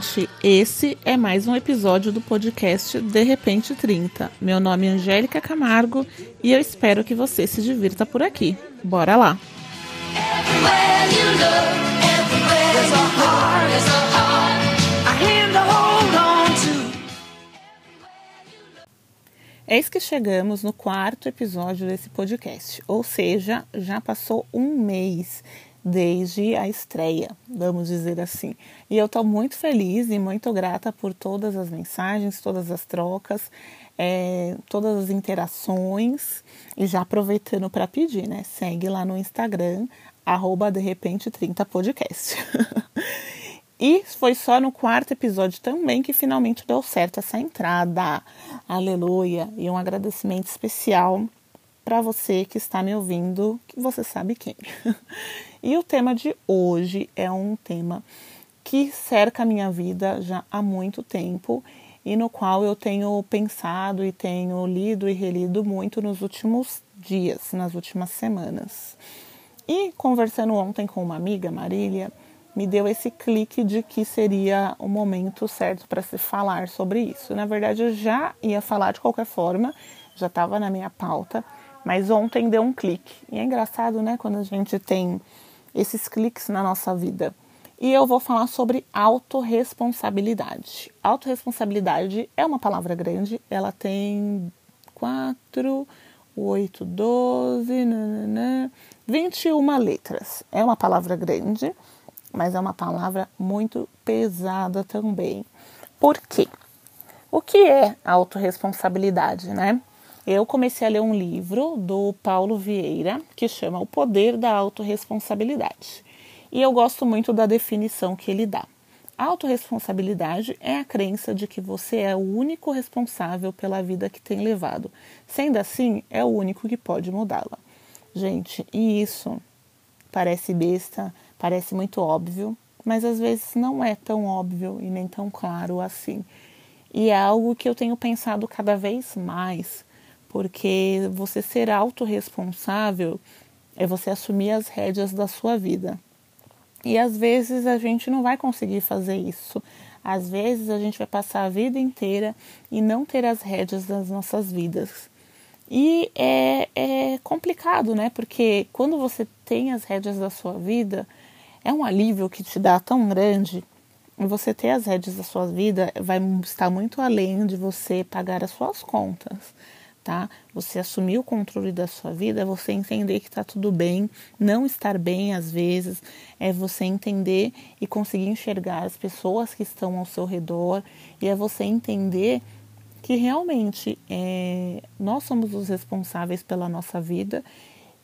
gente, esse é mais um episódio do podcast De Repente 30. Meu nome é Angélica Camargo e eu espero que você se divirta por aqui. Bora lá! Eis que chegamos no quarto episódio desse podcast, ou seja, já passou um mês desde a estreia, vamos dizer assim. E eu estou muito feliz e muito grata por todas as mensagens, todas as trocas, é, todas as interações. E já aproveitando para pedir, né? Segue lá no Instagram, arroba de repente 30 podcast. e foi só no quarto episódio também que finalmente deu certo essa entrada. Aleluia! E um agradecimento especial para você que está me ouvindo, que você sabe quem. e o tema de hoje é um tema que cerca a minha vida já há muito tempo e no qual eu tenho pensado e tenho lido e relido muito nos últimos dias, nas últimas semanas. E conversando ontem com uma amiga, Marília, me deu esse clique de que seria o momento certo para se falar sobre isso. Na verdade, eu já ia falar de qualquer forma, já estava na minha pauta, mas ontem deu um clique. E é engraçado, né, quando a gente tem esses cliques na nossa vida. E eu vou falar sobre autorresponsabilidade. Autorresponsabilidade é uma palavra grande, ela tem 4, 8, 12, nanana, 21 letras. É uma palavra grande, mas é uma palavra muito pesada também. Por quê? O que é autorresponsabilidade, né? Eu comecei a ler um livro do Paulo Vieira que chama O Poder da Autoresponsabilidade. E eu gosto muito da definição que ele dá. A autorresponsabilidade é a crença de que você é o único responsável pela vida que tem levado. Sendo assim, é o único que pode mudá-la. Gente, e isso parece besta, parece muito óbvio, mas às vezes não é tão óbvio e nem tão claro assim. E é algo que eu tenho pensado cada vez mais porque você ser autorresponsável é você assumir as rédeas da sua vida. E às vezes a gente não vai conseguir fazer isso. Às vezes a gente vai passar a vida inteira e não ter as rédeas das nossas vidas. E é, é complicado, né? Porque quando você tem as rédeas da sua vida, é um alívio que te dá tão grande. Você ter as rédeas da sua vida vai estar muito além de você pagar as suas contas tá? Você assumir o controle da sua vida é você entender que está tudo bem, não estar bem às vezes, é você entender e conseguir enxergar as pessoas que estão ao seu redor, e é você entender que realmente é, nós somos os responsáveis pela nossa vida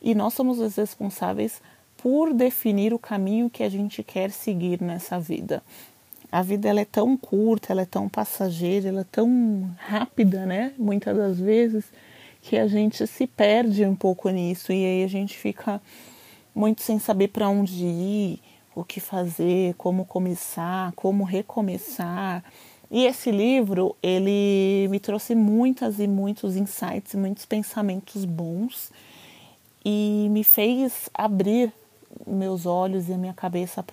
e nós somos os responsáveis por definir o caminho que a gente quer seguir nessa vida. A vida ela é tão curta, ela é tão passageira, ela é tão rápida, né? Muitas das vezes que a gente se perde um pouco nisso e aí a gente fica muito sem saber para onde ir, o que fazer, como começar, como recomeçar. E esse livro, ele me trouxe muitas e muitos insights, muitos pensamentos bons e me fez abrir meus olhos e a minha cabeça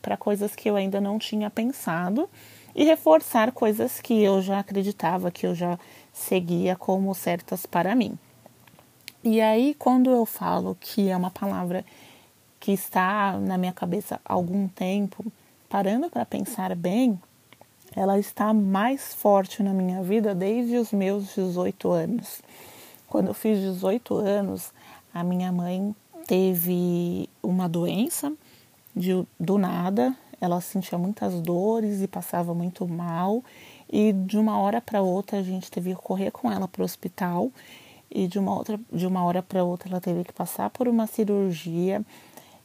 para coisas que eu ainda não tinha pensado e reforçar coisas que eu já acreditava, que eu já seguia como certas para mim. E aí, quando eu falo que é uma palavra que está na minha cabeça há algum tempo, parando para pensar bem, ela está mais forte na minha vida desde os meus 18 anos. Quando eu fiz 18 anos, a minha mãe teve uma doença de, do nada, ela sentia muitas dores e passava muito mal. E de uma hora para outra a gente teve que correr com ela para o hospital e de uma outra de uma hora para outra ela teve que passar por uma cirurgia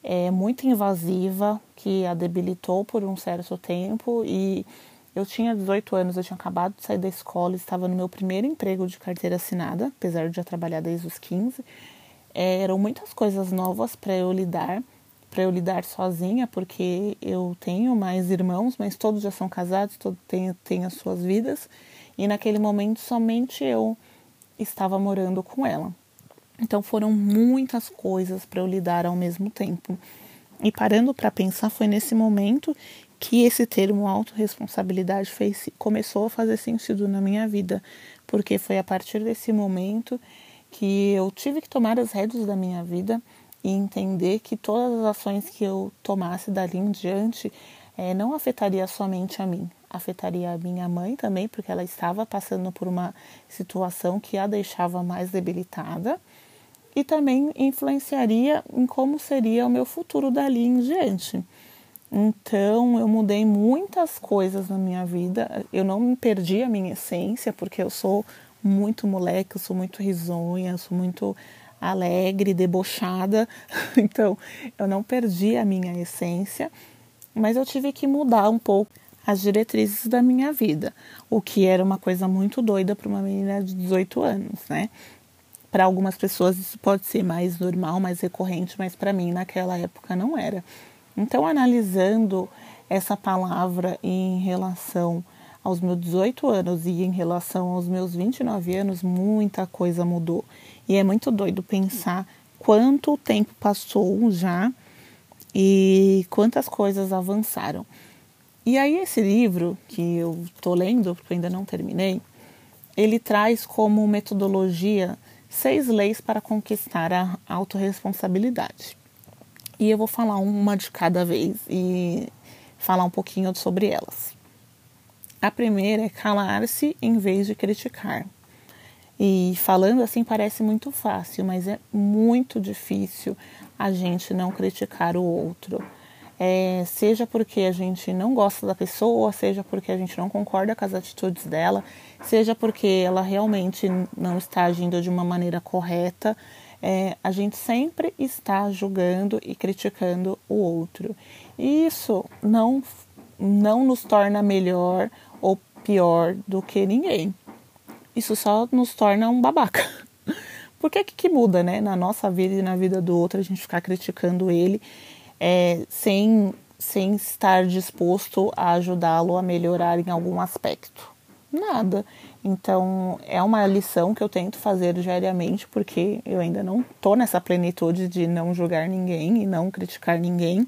é, muito invasiva que a debilitou por um certo tempo e eu tinha 18 anos, eu tinha acabado de sair da escola, estava no meu primeiro emprego de carteira assinada, apesar de já trabalhar desde os 15 é, eram muitas coisas novas para eu lidar, para eu lidar sozinha, porque eu tenho mais irmãos, mas todos já são casados, todos têm, têm as suas vidas, e naquele momento somente eu estava morando com ela. Então foram muitas coisas para eu lidar ao mesmo tempo. E parando para pensar, foi nesse momento que esse termo autorresponsabilidade fez, começou a fazer sentido na minha vida, porque foi a partir desse momento que eu tive que tomar as rédeas da minha vida e entender que todas as ações que eu tomasse dali em diante é, não afetaria somente a mim, afetaria a minha mãe também, porque ela estava passando por uma situação que a deixava mais debilitada e também influenciaria em como seria o meu futuro dali em diante. Então, eu mudei muitas coisas na minha vida. Eu não perdi a minha essência, porque eu sou muito moleque, eu sou muito risonha, eu sou muito alegre, debochada. Então, eu não perdi a minha essência, mas eu tive que mudar um pouco as diretrizes da minha vida, o que era uma coisa muito doida para uma menina de 18 anos, né? Para algumas pessoas isso pode ser mais normal, mais recorrente, mas para mim naquela época não era. Então, analisando essa palavra em relação aos meus 18 anos e em relação aos meus 29 anos, muita coisa mudou. E é muito doido pensar quanto tempo passou já e quantas coisas avançaram. E aí esse livro que eu estou lendo, porque ainda não terminei, ele traz como metodologia seis leis para conquistar a autorresponsabilidade. E eu vou falar uma de cada vez e falar um pouquinho sobre elas. A primeira é calar-se em vez de criticar. E falando assim parece muito fácil, mas é muito difícil a gente não criticar o outro. É, seja porque a gente não gosta da pessoa, seja porque a gente não concorda com as atitudes dela, seja porque ela realmente não está agindo de uma maneira correta é, a gente sempre está julgando e criticando o outro. E isso não, não nos torna melhor pior do que ninguém. Isso só nos torna um babaca. Porque que, que muda, né? Na nossa vida e na vida do outro, a gente ficar criticando ele é, sem, sem estar disposto a ajudá-lo a melhorar em algum aspecto. Nada. Então, é uma lição que eu tento fazer diariamente, porque eu ainda não tô nessa plenitude de não julgar ninguém e não criticar ninguém,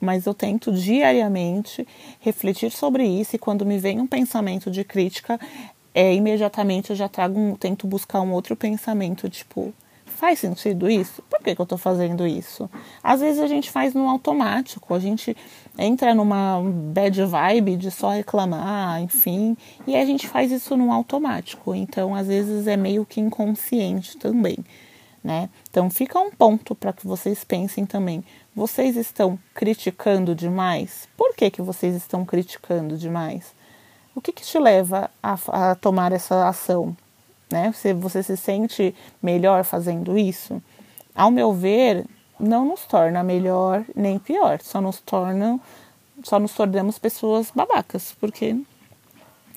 mas eu tento diariamente refletir sobre isso e quando me vem um pensamento de crítica, é, imediatamente eu já trago um, tento buscar um outro pensamento, tipo, faz sentido isso? Por que, que eu estou fazendo isso? Às vezes a gente faz no automático, a gente entra numa bad vibe de só reclamar, enfim, e a gente faz isso no automático. Então, às vezes é meio que inconsciente também, né? Então, fica um ponto para que vocês pensem também. Vocês estão criticando demais? Por que, que vocês estão criticando demais? O que, que te leva a, a tomar essa ação? né? Você, você se sente melhor fazendo isso? Ao meu ver, não nos torna melhor nem pior, só nos torna, só nos tornamos pessoas babacas, porque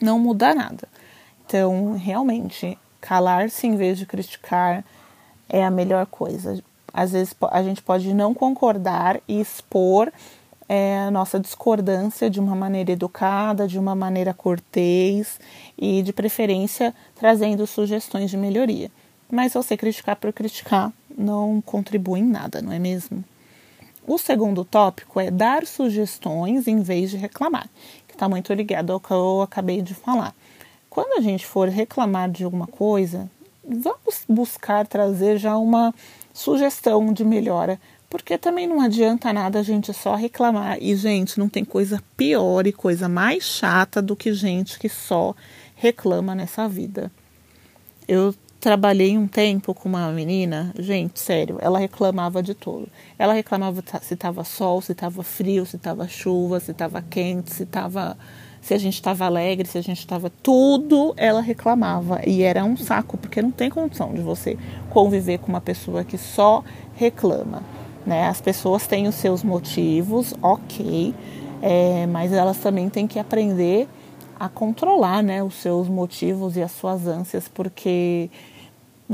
não muda nada. Então, realmente, calar-se em vez de criticar é a melhor coisa. Às vezes a gente pode não concordar e expor é, a nossa discordância de uma maneira educada, de uma maneira cortês e, de preferência, trazendo sugestões de melhoria. Mas você criticar por criticar não contribui em nada, não é mesmo? O segundo tópico é dar sugestões em vez de reclamar, que está muito ligado ao que eu acabei de falar. Quando a gente for reclamar de alguma coisa, vamos buscar trazer já uma sugestão de melhora porque também não adianta nada a gente só reclamar. E, gente, não tem coisa pior e coisa mais chata do que gente que só reclama nessa vida. Eu trabalhei um tempo com uma menina, gente, sério, ela reclamava de tudo. Ela reclamava se estava sol, se estava frio, se estava chuva, se estava quente, se estava se a gente estava alegre, se a gente estava tudo, ela reclamava e era um saco, porque não tem condição de você conviver com uma pessoa que só reclama. Né? As pessoas têm os seus motivos, ok, é, mas elas também têm que aprender a controlar né, os seus motivos e as suas ânsias, porque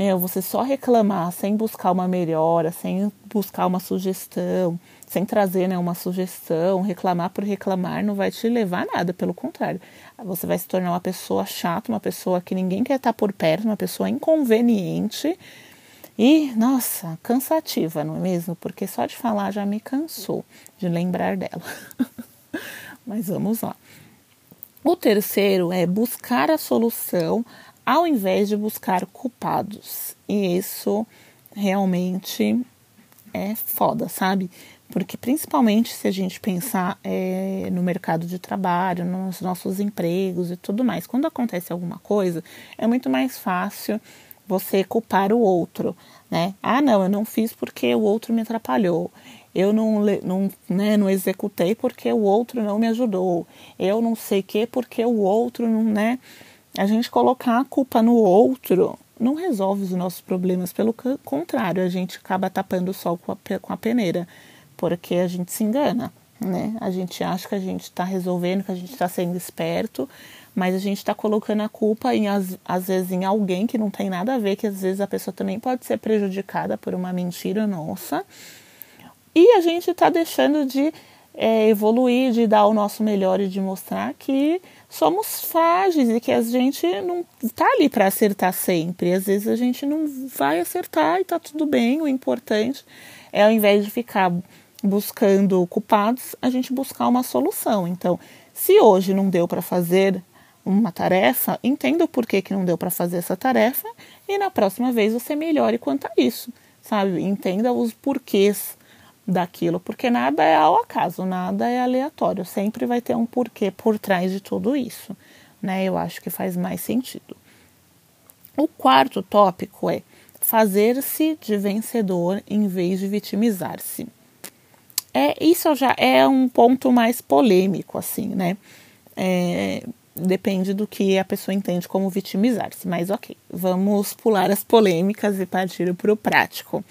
meu, você só reclamar sem buscar uma melhora, sem buscar uma sugestão, sem trazer né, uma sugestão, reclamar por reclamar não vai te levar a nada, pelo contrário. Você vai se tornar uma pessoa chata, uma pessoa que ninguém quer estar por perto, uma pessoa inconveniente e, nossa, cansativa, não é mesmo? Porque só de falar já me cansou de lembrar dela. Mas vamos lá. O terceiro é buscar a solução ao invés de buscar culpados. E isso realmente é foda, sabe? Porque principalmente se a gente pensar é, no mercado de trabalho, nos nossos empregos e tudo mais, quando acontece alguma coisa, é muito mais fácil você culpar o outro, né? Ah, não, eu não fiz porque o outro me atrapalhou. Eu não, não, né, não executei porque o outro não me ajudou. Eu não sei o que porque o outro não, né? A gente colocar a culpa no outro não resolve os nossos problemas, pelo contrário, a gente acaba tapando o sol com a, peneira porque a gente se engana, né? A gente acha que a gente está resolvendo, que a gente está sendo esperto, mas a gente está colocando a culpa em às, às vezes em alguém que não tem nada a ver, que às vezes a pessoa também pode ser prejudicada por uma mentira nossa. E a gente está deixando de é, evoluir, de dar o nosso melhor e de mostrar que somos frágeis e que a gente não está ali para acertar sempre. Às vezes a gente não vai acertar e está tudo bem. O importante é ao invés de ficar buscando culpados, a gente buscar uma solução. Então, se hoje não deu para fazer uma tarefa, entenda o porquê que não deu para fazer essa tarefa e na próxima vez você melhore quanto a isso, sabe? Entenda os porquês daquilo, porque nada é ao acaso, nada é aleatório, sempre vai ter um porquê por trás de tudo isso, né? Eu acho que faz mais sentido. O quarto tópico é fazer-se de vencedor em vez de vitimizar-se. É, isso já é um ponto mais polêmico, assim, né? É, depende do que a pessoa entende como vitimizar-se, mas ok, vamos pular as polêmicas e partir para o prático.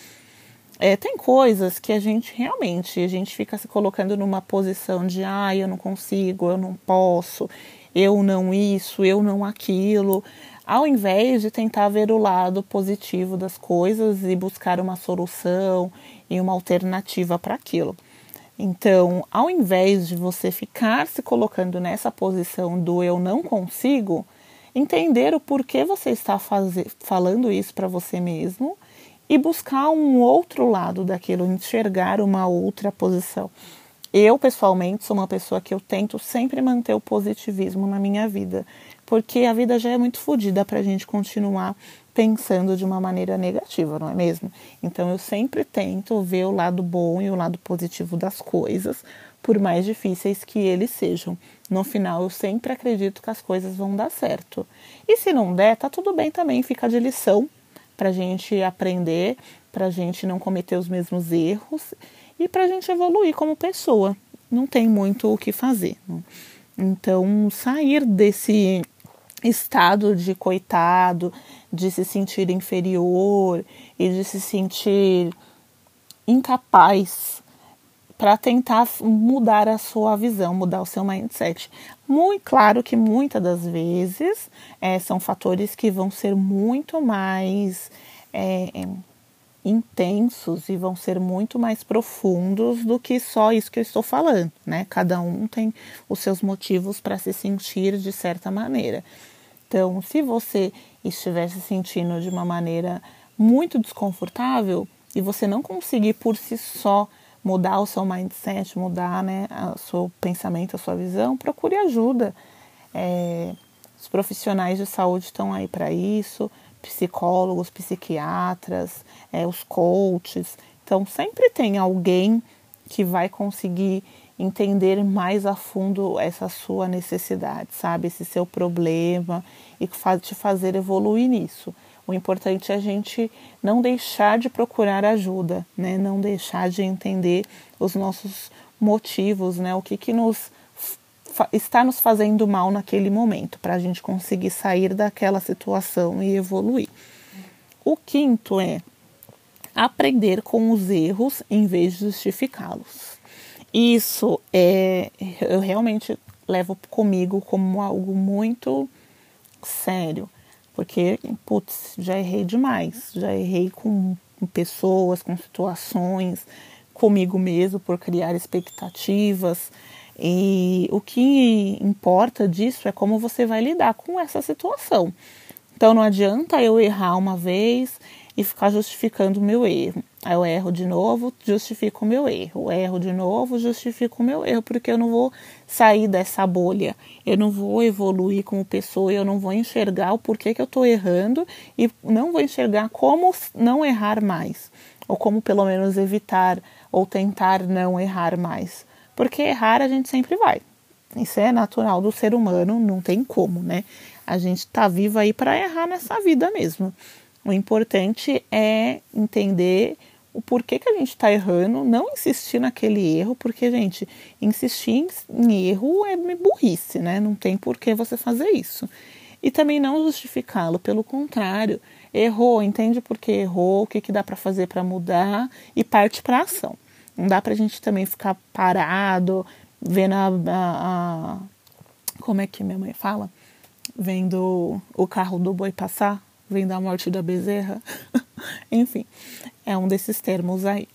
É, tem coisas que a gente realmente, a gente fica se colocando numa posição de ah, eu não consigo, eu não posso, eu não isso, eu não aquilo, ao invés de tentar ver o lado positivo das coisas e buscar uma solução e uma alternativa para aquilo. Então, ao invés de você ficar se colocando nessa posição do eu não consigo, entender o porquê você está fazer, falando isso para você mesmo e buscar um outro lado daquilo, enxergar uma outra posição. Eu, pessoalmente, sou uma pessoa que eu tento sempre manter o positivismo na minha vida, porque a vida já é muito fodida para a gente continuar pensando de uma maneira negativa, não é mesmo? Então eu sempre tento ver o lado bom e o lado positivo das coisas, por mais difíceis que eles sejam. No final eu sempre acredito que as coisas vão dar certo. E se não der, tá tudo bem também, fica de lição para a gente aprender, para a gente não cometer os mesmos erros e para a gente evoluir como pessoa. Não tem muito o que fazer. Né? Então, sair desse estado de coitado, de se sentir inferior e de se sentir incapaz para tentar mudar a sua visão, mudar o seu mindset. Muito claro que muitas das vezes é, são fatores que vão ser muito mais é, intensos e vão ser muito mais profundos do que só isso que eu estou falando, né? Cada um tem os seus motivos para se sentir de certa maneira. Então, se você estiver se sentindo de uma maneira muito desconfortável e você não conseguir por si só mudar o seu mindset, mudar né, o seu pensamento, a sua visão, procure ajuda. É, os profissionais de saúde estão aí para isso, psicólogos, psiquiatras, é, os coaches. Então, sempre tem alguém que vai conseguir entender mais a fundo essa sua necessidade, sabe? Esse seu problema e te fazer evoluir nisso. O importante é a gente não deixar de procurar ajuda, né? Não deixar de entender os nossos motivos, né? O que que nos está nos fazendo mal naquele momento, para a gente conseguir sair daquela situação e evoluir. O quinto é aprender com os erros em vez de justificá-los. Isso é eu realmente levo comigo como algo muito sério, porque putz, já errei demais, já errei com, pessoas, com situações, comigo mesmo por criar expectativas. E o que importa disso é como você vai lidar com essa situação. Então não adianta eu errar uma vez e ficar justificando o meu erro. Aí eu erro de novo, justifico o meu erro. Erro de novo, justifico o meu erro, porque eu não vou sair dessa bolha. Eu não vou evoluir como pessoa, eu não vou enxergar o porquê que eu estou errando e não vou enxergar como não errar mais, ou como pelo menos evitar ou tentar não errar mais. Porque errar a gente sempre vai. Isso é natural do ser humano, não tem como, né? A gente está vivo aí para errar nessa vida mesmo. O importante é entender o porquê que a gente está errando, não insistir naquele erro, porque, gente, insistir em erro é burrice, né? Não tem por que você fazer isso. E também não justificá-lo, pelo contrário, errou, entende por que errou, o que, que dá para fazer para mudar e parte para ação. Não dá para a gente também ficar parado, vendo a, a, a, Como é que minha mãe fala? Vendo o carro do boi passar, vendo a morte da bezerra. Enfim, é um desses termos aí.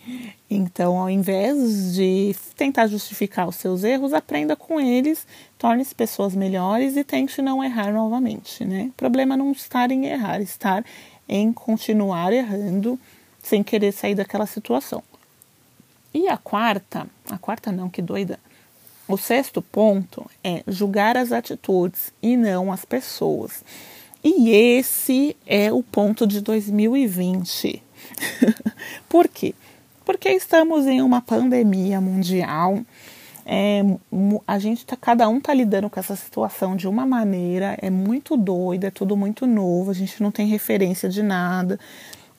Então, ao invés de tentar justificar os seus erros, aprenda com eles, torne-se pessoas melhores e tente não errar novamente, né? O problema é não estar em errar, estar em continuar errando sem querer sair daquela situação. E a quarta, a quarta não, que doida. O sexto ponto é julgar as atitudes e não as pessoas. E esse é o ponto de 2020. Por quê? Porque estamos em uma pandemia mundial. É, a gente tá, cada um tá lidando com essa situação de uma maneira, é muito doido, é tudo muito novo, a gente não tem referência de nada,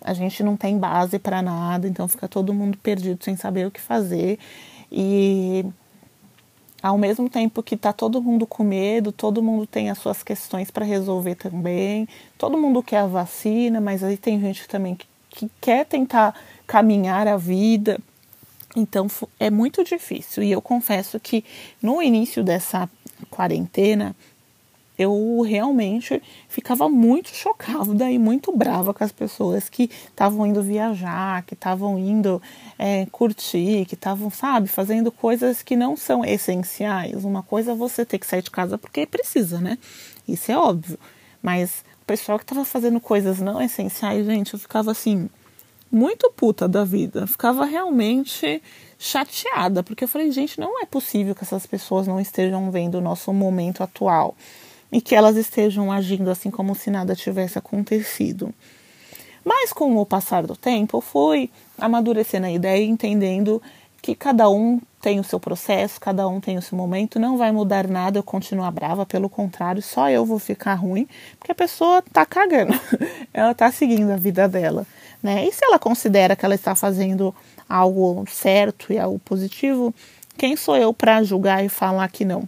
a gente não tem base para nada, então fica todo mundo perdido sem saber o que fazer. E ao mesmo tempo que está todo mundo com medo, todo mundo tem as suas questões para resolver também, todo mundo quer a vacina, mas aí tem gente também que, que quer tentar caminhar a vida. Então é muito difícil. E eu confesso que no início dessa quarentena eu realmente ficava muito chocada e muito brava com as pessoas que estavam indo viajar, que estavam indo é, curtir, que estavam, sabe, fazendo coisas que não são essenciais. Uma coisa é você ter que sair de casa porque precisa, né? Isso é óbvio. Mas o pessoal que estava fazendo coisas não essenciais, gente, eu ficava assim, muito puta da vida. ficava realmente chateada, porque eu falei, gente, não é possível que essas pessoas não estejam vendo o nosso momento atual e que elas estejam agindo assim como se nada tivesse acontecido. Mas com o passar do tempo, fui amadurecendo a ideia e entendendo que cada um tem o seu processo, cada um tem o seu momento, não vai mudar nada eu continuar brava, pelo contrário, só eu vou ficar ruim, porque a pessoa tá cagando, ela tá seguindo a vida dela, né? E se ela considera que ela está fazendo algo certo e algo positivo, quem sou eu para julgar e falar que não?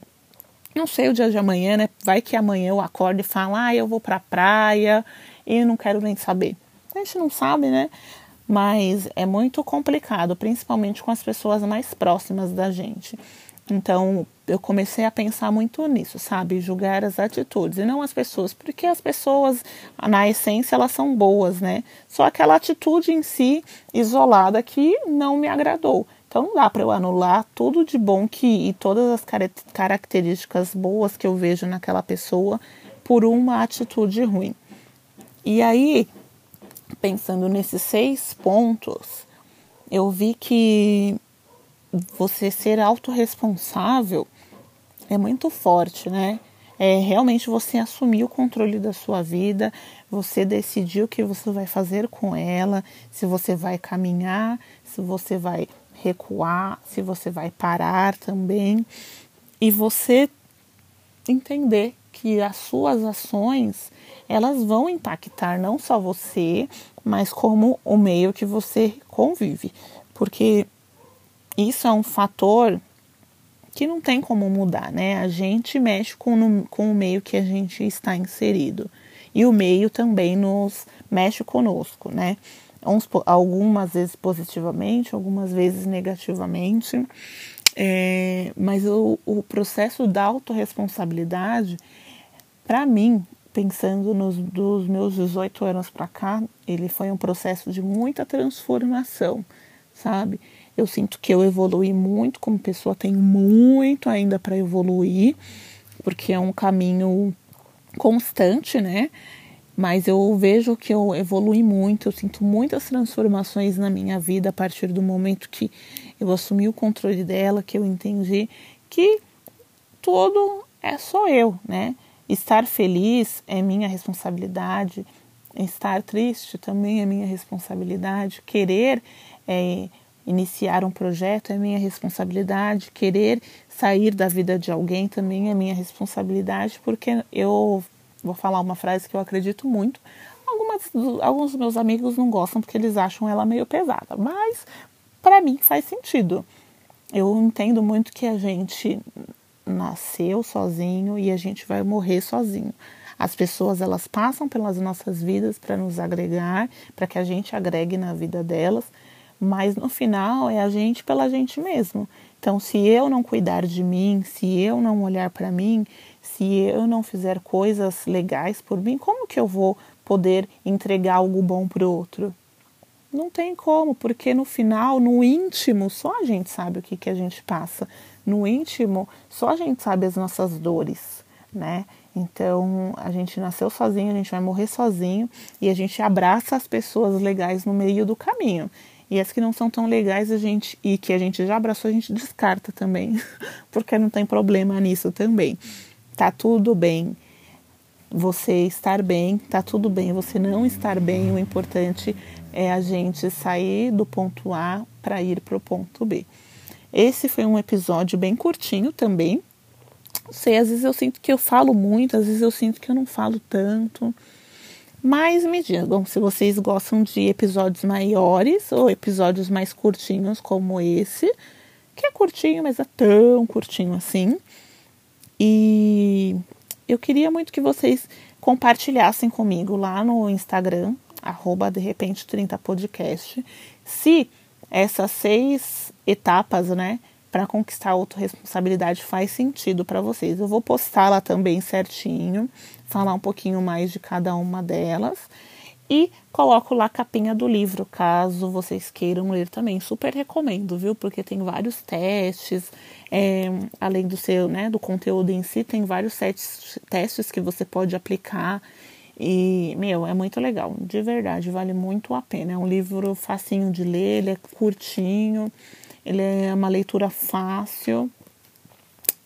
Não sei o dia de amanhã, né? Vai que amanhã eu acordo e falo, ah, eu vou pra praia e não quero nem saber. A gente não sabe, né? Mas é muito complicado, principalmente com as pessoas mais próximas da gente. Então, eu comecei a pensar muito nisso, sabe? Julgar as atitudes e não as pessoas, porque as pessoas, na essência, elas são boas, né? Só aquela atitude em si, isolada, que não me agradou. Então não dá para eu anular tudo de bom que e todas as características boas que eu vejo naquela pessoa por uma atitude ruim. E aí, pensando nesses seis pontos, eu vi que você ser autorresponsável é muito forte, né? É realmente você assumir o controle da sua vida, você decidir o que você vai fazer com ela, se você vai caminhar, se você vai recuar, se você vai parar também, e você entender que as suas ações elas vão impactar não só você, mas como o meio que você convive, porque isso é um fator que não tem como mudar, né? A gente mexe com, no, com o meio que a gente está inserido e o meio também nos mexe conosco, né? Uns, algumas vezes positivamente, algumas vezes negativamente. É, mas o, o processo da autorresponsabilidade, para mim, pensando nos dos meus 18 anos para cá, ele foi um processo de muita transformação, sabe? Eu sinto que eu evolui muito como pessoa, tenho muito ainda para evoluir, porque é um caminho constante, né? Mas eu vejo que eu evolui muito, eu sinto muitas transformações na minha vida a partir do momento que eu assumi o controle dela, que eu entendi que tudo é só eu, né? Estar feliz é minha responsabilidade, estar triste também é minha responsabilidade, querer é, iniciar um projeto é minha responsabilidade, querer sair da vida de alguém também é minha responsabilidade, porque eu vou falar uma frase que eu acredito muito. Algumas, alguns dos meus amigos não gostam porque eles acham ela meio pesada, mas para mim faz sentido. Eu entendo muito que a gente nasceu sozinho e a gente vai morrer sozinho. As pessoas elas passam pelas nossas vidas para nos agregar, para que a gente agregue na vida delas, mas no final é a gente pela gente mesmo. Então, se eu não cuidar de mim, se eu não olhar para mim, se eu não fizer coisas legais por mim, como que eu vou poder entregar algo bom para o outro? Não tem como, porque no final, no íntimo, só a gente sabe o que, que a gente passa. No íntimo, só a gente sabe as nossas dores, né? Então, a gente nasceu sozinho, a gente vai morrer sozinho e a gente abraça as pessoas legais no meio do caminho. E as que não são tão legais a gente e que a gente já abraçou, a gente descarta também, porque não tem problema nisso também. Tá tudo bem você estar bem, tá tudo bem você não estar bem. O importante é a gente sair do ponto A para ir para o ponto B. Esse foi um episódio bem curtinho também. Não sei, às vezes eu sinto que eu falo muito, às vezes eu sinto que eu não falo tanto. Mas me digam se vocês gostam de episódios maiores ou episódios mais curtinhos como esse, que é curtinho, mas é tão curtinho assim. E eu queria muito que vocês compartilhassem comigo lá no Instagram, arroba de repente 30 podcast, se essas seis etapas, né, para conquistar a autorresponsabilidade faz sentido para vocês. Eu vou postar lá também certinho, falar um pouquinho mais de cada uma delas e coloco lá a capinha do livro, caso vocês queiram ler também. Super recomendo, viu? Porque tem vários testes, é, além do seu, né, do conteúdo em si, tem vários testes, que você pode aplicar. E, meu, é muito legal, de verdade, vale muito a pena. É um livro facinho de ler, ele é curtinho, ele é uma leitura fácil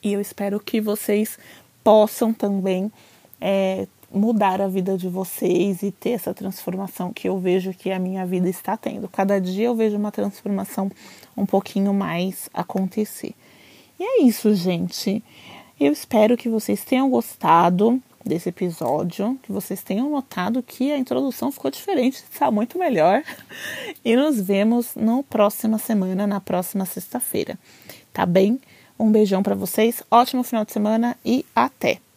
e eu espero que vocês possam também é, mudar a vida de vocês e ter essa transformação que eu vejo que a minha vida está tendo. Cada dia eu vejo uma transformação um pouquinho mais acontecer. E é isso, gente. Eu espero que vocês tenham gostado desse episódio, que vocês tenham notado que a introdução ficou diferente, está muito melhor. E nos vemos na próxima semana, na próxima sexta-feira. Tá bem? Um beijão para vocês, ótimo final de semana e até!